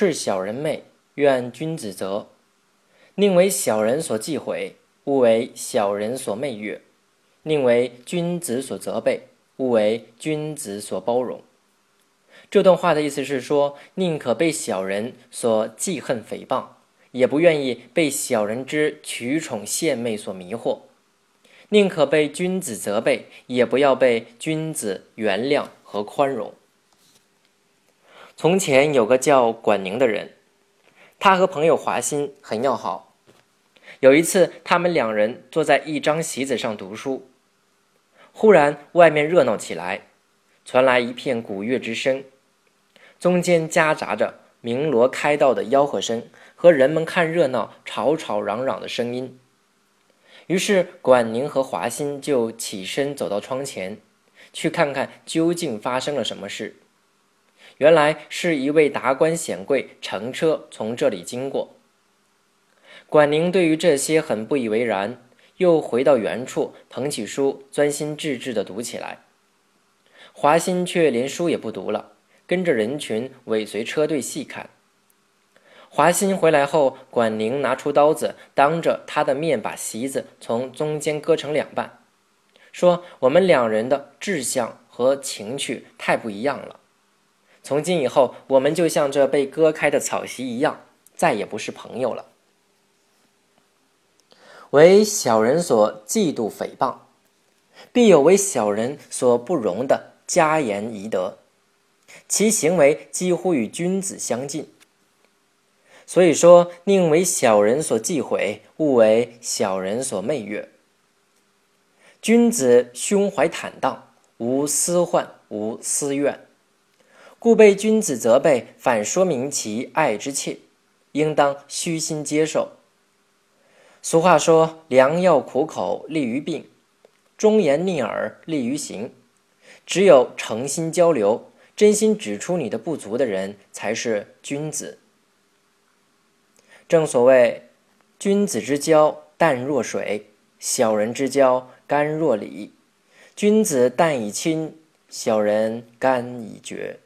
斥小人媚，愿君子责。宁为小人所忌讳，勿为小人所媚悦；宁为君子所责备，勿为君子所包容。这段话的意思是说，宁可被小人所记恨诽谤，也不愿意被小人之取宠献媚所迷惑；宁可被君子责备，也不要被君子原谅和宽容。从前有个叫管宁的人，他和朋友华歆很要好。有一次，他们两人坐在一张席子上读书，忽然外面热闹起来，传来一片鼓乐之声。中间夹杂着鸣锣开道的吆喝声和人们看热闹、吵吵嚷嚷的声音。于是，管宁和华歆就起身走到窗前，去看看究竟发生了什么事。原来是一位达官显贵乘车从这里经过。管宁对于这些很不以为然，又回到原处，捧起书，专心致志地读起来。华歆却连书也不读了。跟着人群尾随车队细看。华歆回来后，管宁拿出刀子，当着他的面把席子从中间割成两半，说：“我们两人的志向和情趣太不一样了，从今以后，我们就像这被割开的草席一样，再也不是朋友了。”为小人所嫉妒诽谤，必有为小人所不容的加言贻德。其行为几乎与君子相近，所以说宁为小人所忌讳，勿为小人所媚悦。君子胸怀坦荡，无私患，无私怨，故被君子责备，反说明其爱之切，应当虚心接受。俗话说：“良药苦口利于病，忠言逆耳利于行。”只有诚心交流。真心指出你的不足的人才是君子。正所谓，君子之交淡若水，小人之交甘若醴。君子淡以亲，小人甘以绝。